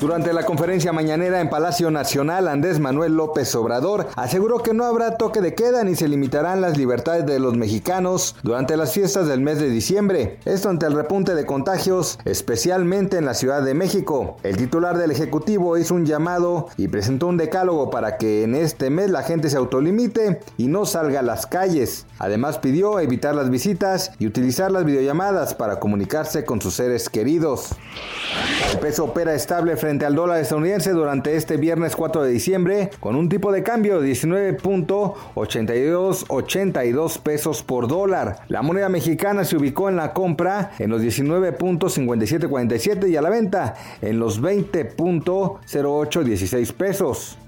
Durante la conferencia mañanera en Palacio Nacional, Andrés Manuel López Obrador aseguró que no habrá toque de queda ni se limitarán las libertades de los mexicanos durante las fiestas del mes de diciembre. Esto ante el repunte de contagios, especialmente en la Ciudad de México. El titular del Ejecutivo hizo un llamado y presentó un decálogo para que en este mes la gente se autolimite y no salga a las calles. Además pidió evitar las visitas y utilizar las videollamadas para comunicarse con sus seres queridos. El peso opera estable frente al dólar estadounidense durante este viernes 4 de diciembre con un tipo de cambio de 19.8282 pesos por dólar. La moneda mexicana se ubicó en la compra en los 19.5747 y a la venta en los 20.0816 pesos.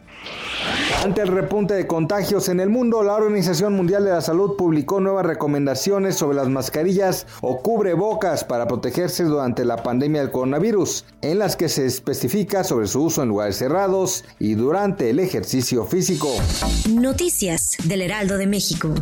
Ante el repunte de contagios en el mundo, la Organización Mundial de la Salud publicó nuevas recomendaciones sobre las mascarillas o cubrebocas para protegerse durante la pandemia del coronavirus, en las que se especifica sobre su uso en lugares cerrados y durante el ejercicio físico. Noticias del Heraldo de México.